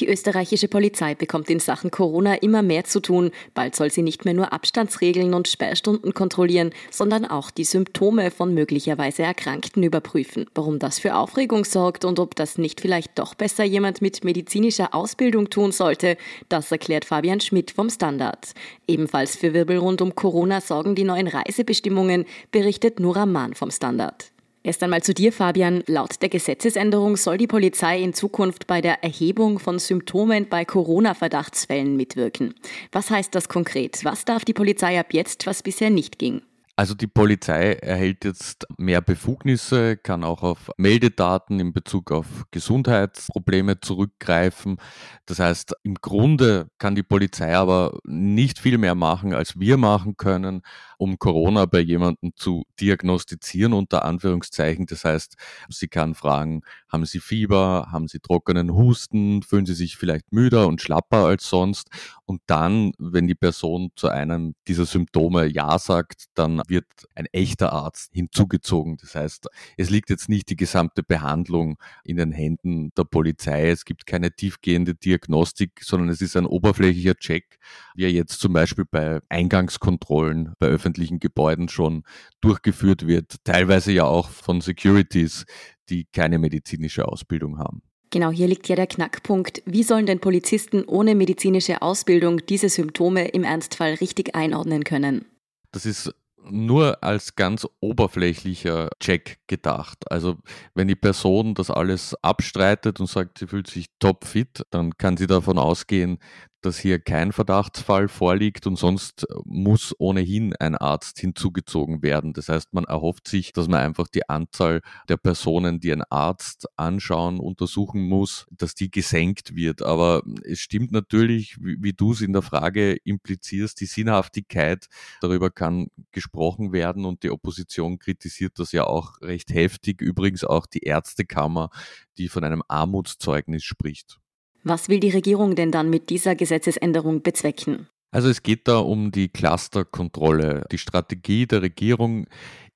Die österreichische Polizei bekommt in Sachen Corona immer mehr zu tun. Bald soll sie nicht mehr nur Abstandsregeln und Sperrstunden kontrollieren, sondern auch die Symptome von möglicherweise Erkrankten überprüfen. Warum das für Aufregung sorgt und ob das nicht vielleicht doch besser jemand mit medizinischer Ausbildung tun sollte, das erklärt Fabian Schmidt vom Standard. Ebenfalls für Wirbel rund um Corona sorgen die neuen Reisebestimmungen, berichtet Nora Mahn vom Standard. Erst einmal zu dir, Fabian. Laut der Gesetzesänderung soll die Polizei in Zukunft bei der Erhebung von Symptomen bei Corona-Verdachtsfällen mitwirken. Was heißt das konkret? Was darf die Polizei ab jetzt, was bisher nicht ging? Also die Polizei erhält jetzt mehr Befugnisse, kann auch auf Meldedaten in Bezug auf Gesundheitsprobleme zurückgreifen. Das heißt, im Grunde kann die Polizei aber nicht viel mehr machen, als wir machen können, um Corona bei jemandem zu diagnostizieren, unter Anführungszeichen. Das heißt, sie kann fragen, haben Sie Fieber, haben Sie trockenen Husten, fühlen Sie sich vielleicht müder und schlapper als sonst? Und dann, wenn die Person zu einem dieser Symptome Ja sagt, dann wird ein echter Arzt hinzugezogen. Das heißt, es liegt jetzt nicht die gesamte Behandlung in den Händen der Polizei. Es gibt keine tiefgehende Diagnostik, sondern es ist ein oberflächlicher Check, wie er jetzt zum Beispiel bei Eingangskontrollen bei öffentlichen Gebäuden schon durchgeführt wird, teilweise ja auch von Securities, die keine medizinische Ausbildung haben. Genau, hier liegt ja der Knackpunkt. Wie sollen denn Polizisten ohne medizinische Ausbildung diese Symptome im Ernstfall richtig einordnen können? Das ist nur als ganz oberflächlicher Check gedacht. Also wenn die Person das alles abstreitet und sagt, sie fühlt sich topfit, dann kann sie davon ausgehen, dass hier kein Verdachtsfall vorliegt und sonst muss ohnehin ein Arzt hinzugezogen werden. Das heißt, man erhofft sich, dass man einfach die Anzahl der Personen, die ein Arzt anschauen, untersuchen muss, dass die gesenkt wird. Aber es stimmt natürlich, wie, wie du es in der Frage implizierst, die Sinnhaftigkeit, darüber kann gesprochen werden und die Opposition kritisiert das ja auch recht heftig. Übrigens auch die Ärztekammer, die von einem Armutszeugnis spricht. Was will die Regierung denn dann mit dieser Gesetzesänderung bezwecken? Also es geht da um die Clusterkontrolle. Die Strategie der Regierung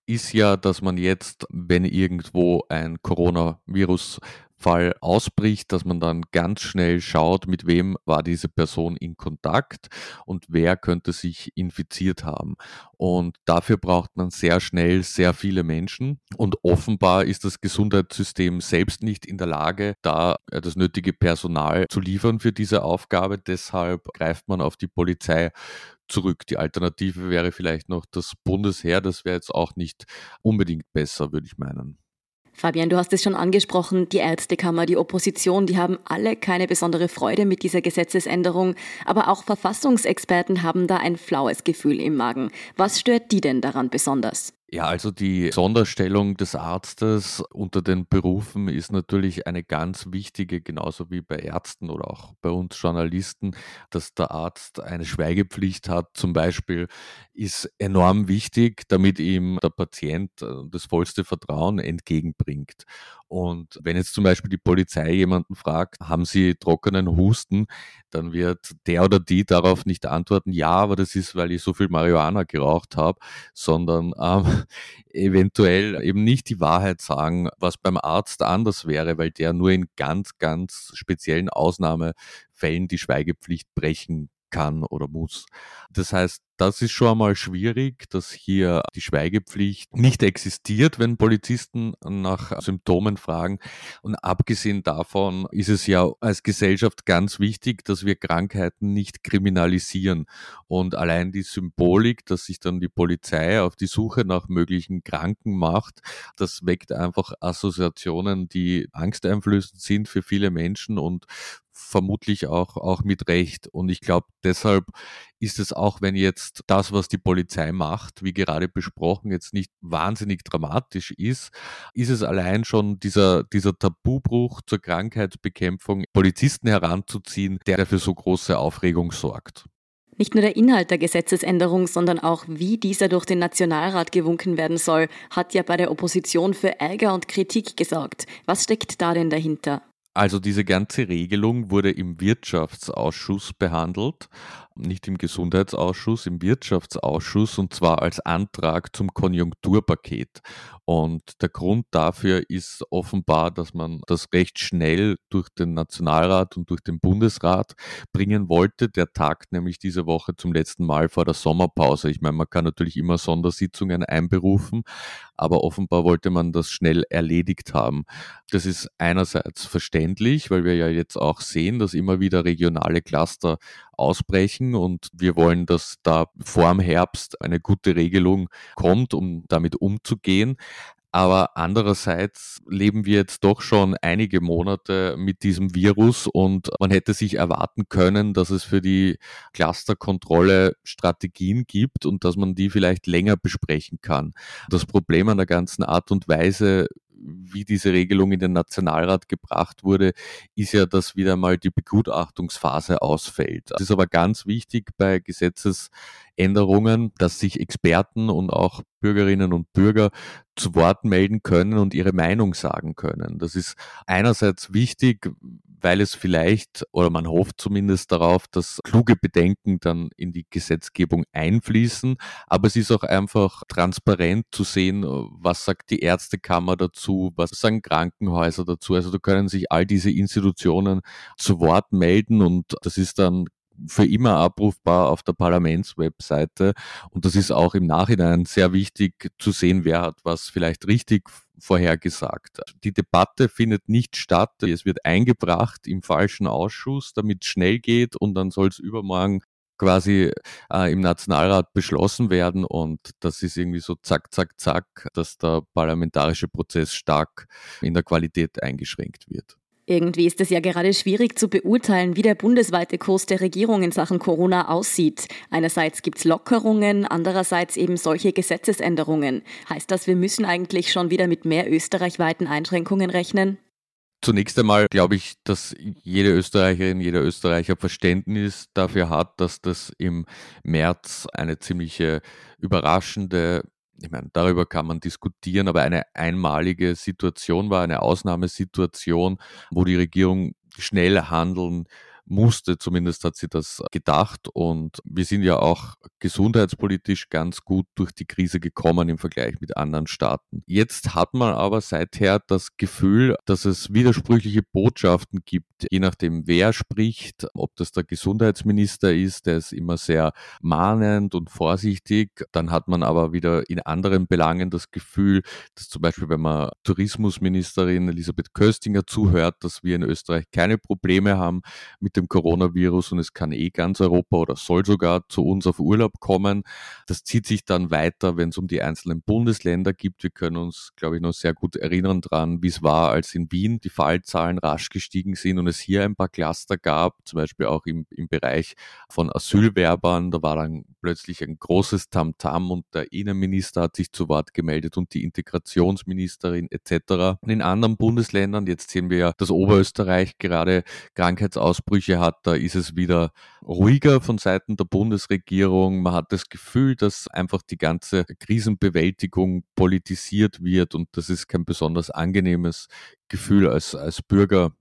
ist ja, dass man jetzt, wenn irgendwo ein Coronavirus Fall ausbricht, dass man dann ganz schnell schaut, mit wem war diese Person in Kontakt und wer könnte sich infiziert haben. Und dafür braucht man sehr schnell sehr viele Menschen. Und offenbar ist das Gesundheitssystem selbst nicht in der Lage, da das nötige Personal zu liefern für diese Aufgabe. Deshalb greift man auf die Polizei zurück. Die Alternative wäre vielleicht noch das Bundesheer. Das wäre jetzt auch nicht unbedingt besser, würde ich meinen. Fabian, du hast es schon angesprochen, die Ärztekammer, die Opposition, die haben alle keine besondere Freude mit dieser Gesetzesänderung, aber auch Verfassungsexperten haben da ein flaues Gefühl im Magen. Was stört die denn daran besonders? Ja, also die Sonderstellung des Arztes unter den Berufen ist natürlich eine ganz wichtige, genauso wie bei Ärzten oder auch bei uns Journalisten, dass der Arzt eine Schweigepflicht hat, zum Beispiel, ist enorm wichtig, damit ihm der Patient äh, das vollste Vertrauen entgegenbringt. Und wenn jetzt zum Beispiel die Polizei jemanden fragt, haben Sie trockenen Husten, dann wird der oder die darauf nicht antworten, ja, aber das ist, weil ich so viel Marihuana geraucht habe, sondern ähm, eventuell eben nicht die Wahrheit sagen, was beim Arzt anders wäre, weil der nur in ganz, ganz speziellen Ausnahmefällen die Schweigepflicht brechen kann oder muss. Das heißt, das ist schon einmal schwierig, dass hier die Schweigepflicht nicht existiert, wenn Polizisten nach Symptomen fragen. Und abgesehen davon ist es ja als Gesellschaft ganz wichtig, dass wir Krankheiten nicht kriminalisieren. Und allein die Symbolik, dass sich dann die Polizei auf die Suche nach möglichen Kranken macht, das weckt einfach Assoziationen, die angsteinflößend sind für viele Menschen und vermutlich auch, auch mit Recht. Und ich glaube, deshalb ist es auch, wenn jetzt das, was die Polizei macht, wie gerade besprochen, jetzt nicht wahnsinnig dramatisch ist, ist es allein schon dieser, dieser Tabubruch zur Krankheitsbekämpfung, Polizisten heranzuziehen, der dafür so große Aufregung sorgt. Nicht nur der Inhalt der Gesetzesänderung, sondern auch wie dieser durch den Nationalrat gewunken werden soll, hat ja bei der Opposition für Ärger und Kritik gesorgt. Was steckt da denn dahinter? Also diese ganze Regelung wurde im Wirtschaftsausschuss behandelt, nicht im Gesundheitsausschuss, im Wirtschaftsausschuss und zwar als Antrag zum Konjunkturpaket. Und der Grund dafür ist offenbar, dass man das recht schnell durch den Nationalrat und durch den Bundesrat bringen wollte. Der tagt nämlich diese Woche zum letzten Mal vor der Sommerpause. Ich meine, man kann natürlich immer Sondersitzungen einberufen, aber offenbar wollte man das schnell erledigt haben. Das ist einerseits verständlich, weil wir ja jetzt auch sehen, dass immer wieder regionale Cluster ausbrechen und wir wollen, dass da vor dem Herbst eine gute Regelung kommt, um damit umzugehen. Aber andererseits leben wir jetzt doch schon einige Monate mit diesem Virus und man hätte sich erwarten können, dass es für die Clusterkontrolle Strategien gibt und dass man die vielleicht länger besprechen kann. Das Problem an der ganzen Art und Weise, wie diese Regelung in den Nationalrat gebracht wurde, ist ja, dass wieder mal die Begutachtungsphase ausfällt. Es ist aber ganz wichtig bei Gesetzesänderungen, dass sich Experten und auch Bürgerinnen und Bürger zu Wort melden können und ihre Meinung sagen können. Das ist einerseits wichtig, weil es vielleicht, oder man hofft zumindest darauf, dass kluge Bedenken dann in die Gesetzgebung einfließen. Aber es ist auch einfach transparent zu sehen, was sagt die Ärztekammer dazu, was sagen Krankenhäuser dazu. Also da können sich all diese Institutionen zu Wort melden und das ist dann für immer abrufbar auf der Parlamentswebseite. Und das ist auch im Nachhinein sehr wichtig zu sehen, wer hat was vielleicht richtig vorhergesagt. Die Debatte findet nicht statt. Es wird eingebracht im falschen Ausschuss, damit es schnell geht und dann soll es übermorgen quasi äh, im Nationalrat beschlossen werden und das ist irgendwie so zack, zack, zack, dass der parlamentarische Prozess stark in der Qualität eingeschränkt wird. Irgendwie ist es ja gerade schwierig zu beurteilen, wie der bundesweite Kurs der Regierung in Sachen Corona aussieht. Einerseits gibt es Lockerungen, andererseits eben solche Gesetzesänderungen. Heißt das, wir müssen eigentlich schon wieder mit mehr österreichweiten Einschränkungen rechnen? Zunächst einmal glaube ich, dass jede Österreicherin, jeder Österreicher Verständnis dafür hat, dass das im März eine ziemliche überraschende ich meine, darüber kann man diskutieren, aber eine einmalige Situation war, eine Ausnahmesituation, wo die Regierung schnell handeln musste, zumindest hat sie das gedacht. Und wir sind ja auch gesundheitspolitisch ganz gut durch die Krise gekommen im Vergleich mit anderen Staaten. Jetzt hat man aber seither das Gefühl, dass es widersprüchliche Botschaften gibt, je nachdem wer spricht, ob das der Gesundheitsminister ist, der ist immer sehr mahnend und vorsichtig. Dann hat man aber wieder in anderen Belangen das Gefühl, dass zum Beispiel, wenn man Tourismusministerin Elisabeth Köstinger zuhört, dass wir in Österreich keine Probleme haben mit dem Coronavirus und es kann eh ganz Europa oder soll sogar zu uns auf Urlaub kommen. Das zieht sich dann weiter, wenn es um die einzelnen Bundesländer gibt. Wir können uns, glaube ich, noch sehr gut erinnern dran, wie es war, als in Wien die Fallzahlen rasch gestiegen sind und es hier ein paar Cluster gab, zum Beispiel auch im, im Bereich von Asylwerbern. Da war dann plötzlich ein großes Tamtam -Tam und der Innenminister hat sich zu Wort gemeldet und die Integrationsministerin etc. In anderen Bundesländern, jetzt sehen wir ja, dass Oberösterreich gerade Krankheitsausbrüche Ansprüche hat, da ist es wieder ruhiger von Seiten der Bundesregierung. Man hat das Gefühl, dass einfach die ganze Krisenbewältigung politisiert wird und das ist kein besonders angenehmes Gefühl als, als Bürger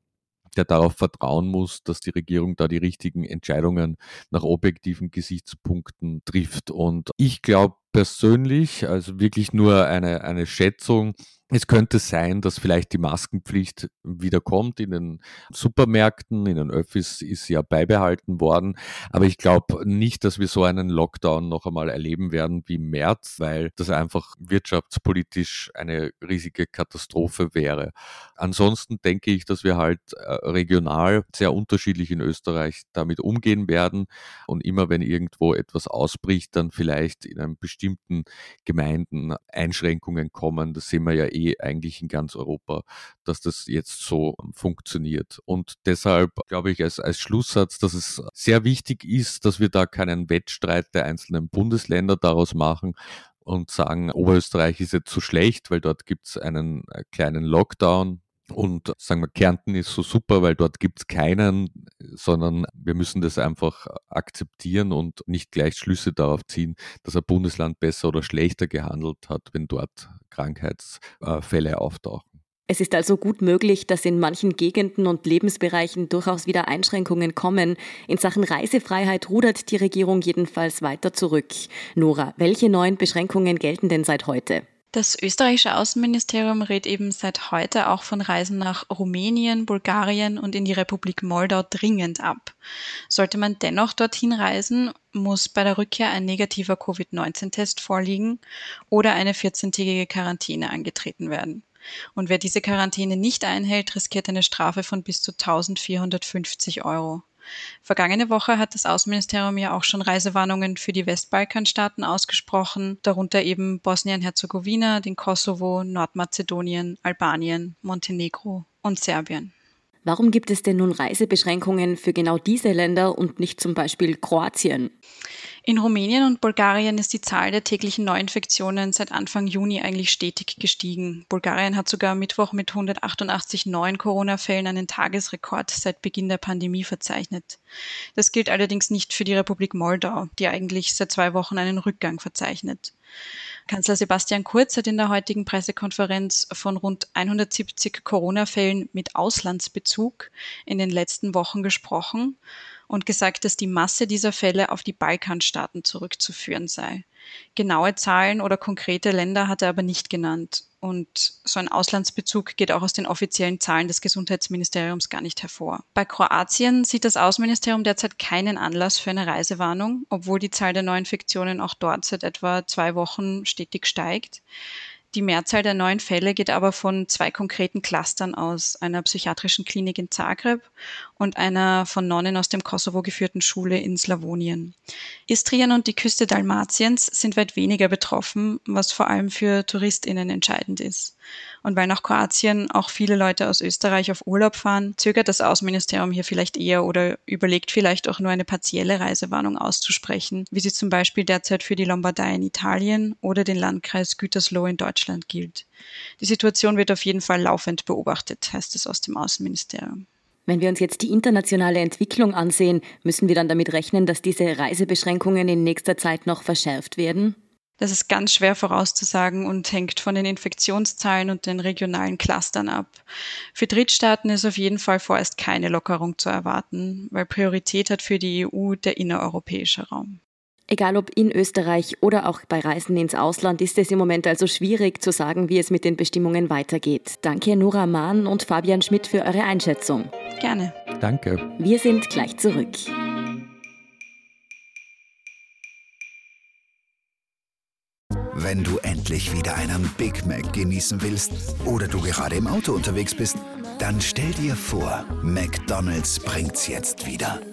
der darauf vertrauen muss, dass die Regierung da die richtigen Entscheidungen nach objektiven Gesichtspunkten trifft. Und ich glaube persönlich, also wirklich nur eine, eine Schätzung, es könnte sein, dass vielleicht die Maskenpflicht wieder kommt in den Supermärkten, in den Öffis ist ja beibehalten worden. Aber ich glaube nicht, dass wir so einen Lockdown noch einmal erleben werden wie im März, weil das einfach wirtschaftspolitisch eine riesige Katastrophe wäre. Ansonsten denke ich, dass wir halt äh, regional sehr unterschiedlich in Österreich damit umgehen werden. Und immer wenn irgendwo etwas ausbricht, dann vielleicht in einem bestimmten Gemeinden Einschränkungen kommen. Das sehen wir ja eh eigentlich in ganz Europa, dass das jetzt so ähm, funktioniert. Und deshalb glaube ich als, als Schlusssatz, dass es sehr wichtig ist, dass wir da keinen Wettstreit der einzelnen Bundesländer daraus machen, und sagen, Oberösterreich ist jetzt so schlecht, weil dort gibt es einen äh, kleinen Lockdown. Und sagen wir, Kärnten ist so super, weil dort gibt es keinen, sondern wir müssen das einfach akzeptieren und nicht gleich Schlüsse darauf ziehen, dass ein Bundesland besser oder schlechter gehandelt hat, wenn dort Krankheitsfälle auftauchen. Es ist also gut möglich, dass in manchen Gegenden und Lebensbereichen durchaus wieder Einschränkungen kommen. In Sachen Reisefreiheit rudert die Regierung jedenfalls weiter zurück. Nora, welche neuen Beschränkungen gelten denn seit heute? Das österreichische Außenministerium rät eben seit heute auch von Reisen nach Rumänien, Bulgarien und in die Republik Moldau dringend ab. Sollte man dennoch dorthin reisen, muss bei der Rückkehr ein negativer Covid-19-Test vorliegen oder eine 14-tägige Quarantäne angetreten werden. Und wer diese Quarantäne nicht einhält, riskiert eine Strafe von bis zu 1450 Euro. Vergangene Woche hat das Außenministerium ja auch schon Reisewarnungen für die Westbalkanstaaten ausgesprochen, darunter eben Bosnien-Herzegowina, den Kosovo, Nordmazedonien, Albanien, Montenegro und Serbien. Warum gibt es denn nun Reisebeschränkungen für genau diese Länder und nicht zum Beispiel Kroatien? In Rumänien und Bulgarien ist die Zahl der täglichen Neuinfektionen seit Anfang Juni eigentlich stetig gestiegen. Bulgarien hat sogar Mittwoch mit 188 neuen Corona-Fällen einen Tagesrekord seit Beginn der Pandemie verzeichnet. Das gilt allerdings nicht für die Republik Moldau, die eigentlich seit zwei Wochen einen Rückgang verzeichnet. Kanzler Sebastian Kurz hat in der heutigen Pressekonferenz von rund 170 Corona-Fällen mit Auslandsbezug in den letzten Wochen gesprochen und gesagt, dass die Masse dieser Fälle auf die Balkanstaaten zurückzuführen sei. Genaue Zahlen oder konkrete Länder hat er aber nicht genannt. Und so ein Auslandsbezug geht auch aus den offiziellen Zahlen des Gesundheitsministeriums gar nicht hervor. Bei Kroatien sieht das Außenministerium derzeit keinen Anlass für eine Reisewarnung, obwohl die Zahl der Neuinfektionen auch dort seit etwa zwei Wochen stetig steigt. Die Mehrzahl der neuen Fälle geht aber von zwei konkreten Clustern aus, einer psychiatrischen Klinik in Zagreb und einer von Nonnen aus dem Kosovo geführten Schule in Slawonien. Istrien und die Küste Dalmatiens sind weit weniger betroffen, was vor allem für Touristinnen entscheidend ist. Und weil nach Kroatien auch viele Leute aus Österreich auf Urlaub fahren, zögert das Außenministerium hier vielleicht eher oder überlegt vielleicht auch nur eine partielle Reisewarnung auszusprechen, wie sie zum Beispiel derzeit für die Lombardei in Italien oder den Landkreis Gütersloh in Deutschland gilt. Die Situation wird auf jeden Fall laufend beobachtet, heißt es aus dem Außenministerium. Wenn wir uns jetzt die internationale Entwicklung ansehen, müssen wir dann damit rechnen, dass diese Reisebeschränkungen in nächster Zeit noch verschärft werden? Das ist ganz schwer vorauszusagen und hängt von den Infektionszahlen und den regionalen Clustern ab. Für Drittstaaten ist auf jeden Fall vorerst keine Lockerung zu erwarten, weil Priorität hat für die EU der innereuropäische Raum. Egal ob in Österreich oder auch bei Reisen ins Ausland, ist es im Moment also schwierig zu sagen, wie es mit den Bestimmungen weitergeht. Danke Nora Mahn und Fabian Schmidt für eure Einschätzung. Gerne. Danke. Wir sind gleich zurück. Wenn du endlich wieder einen Big Mac genießen willst oder du gerade im Auto unterwegs bist, dann stell dir vor, McDonald's bringt's jetzt wieder.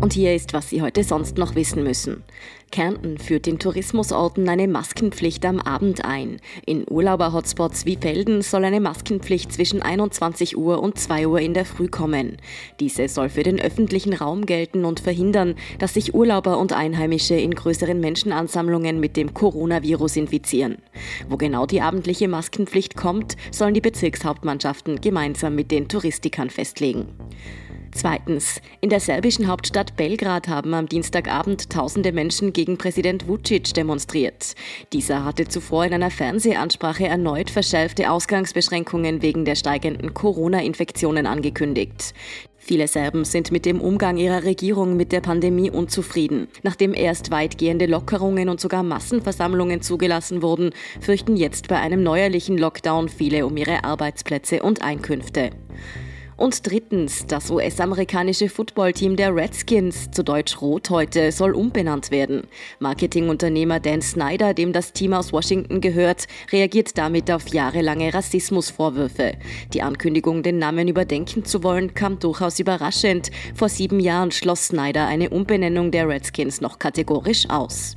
Und hier ist, was Sie heute sonst noch wissen müssen. Kärnten führt den Tourismusorten eine Maskenpflicht am Abend ein. In Urlauber-Hotspots wie Felden soll eine Maskenpflicht zwischen 21 Uhr und 2 Uhr in der Früh kommen. Diese soll für den öffentlichen Raum gelten und verhindern, dass sich Urlauber und Einheimische in größeren Menschenansammlungen mit dem Coronavirus infizieren. Wo genau die abendliche Maskenpflicht kommt, sollen die Bezirkshauptmannschaften gemeinsam mit den Touristikern festlegen. Zweitens. In der serbischen Hauptstadt Belgrad haben am Dienstagabend tausende Menschen gegen Präsident Vucic demonstriert. Dieser hatte zuvor in einer Fernsehansprache erneut verschärfte Ausgangsbeschränkungen wegen der steigenden Corona-Infektionen angekündigt. Viele Serben sind mit dem Umgang ihrer Regierung mit der Pandemie unzufrieden. Nachdem erst weitgehende Lockerungen und sogar Massenversammlungen zugelassen wurden, fürchten jetzt bei einem neuerlichen Lockdown viele um ihre Arbeitsplätze und Einkünfte. Und drittens, das US-amerikanische Footballteam der Redskins, zu Deutsch Rot heute, soll umbenannt werden. Marketingunternehmer Dan Snyder, dem das Team aus Washington gehört, reagiert damit auf jahrelange Rassismusvorwürfe. Die Ankündigung, den Namen überdenken zu wollen, kam durchaus überraschend. Vor sieben Jahren schloss Snyder eine Umbenennung der Redskins noch kategorisch aus.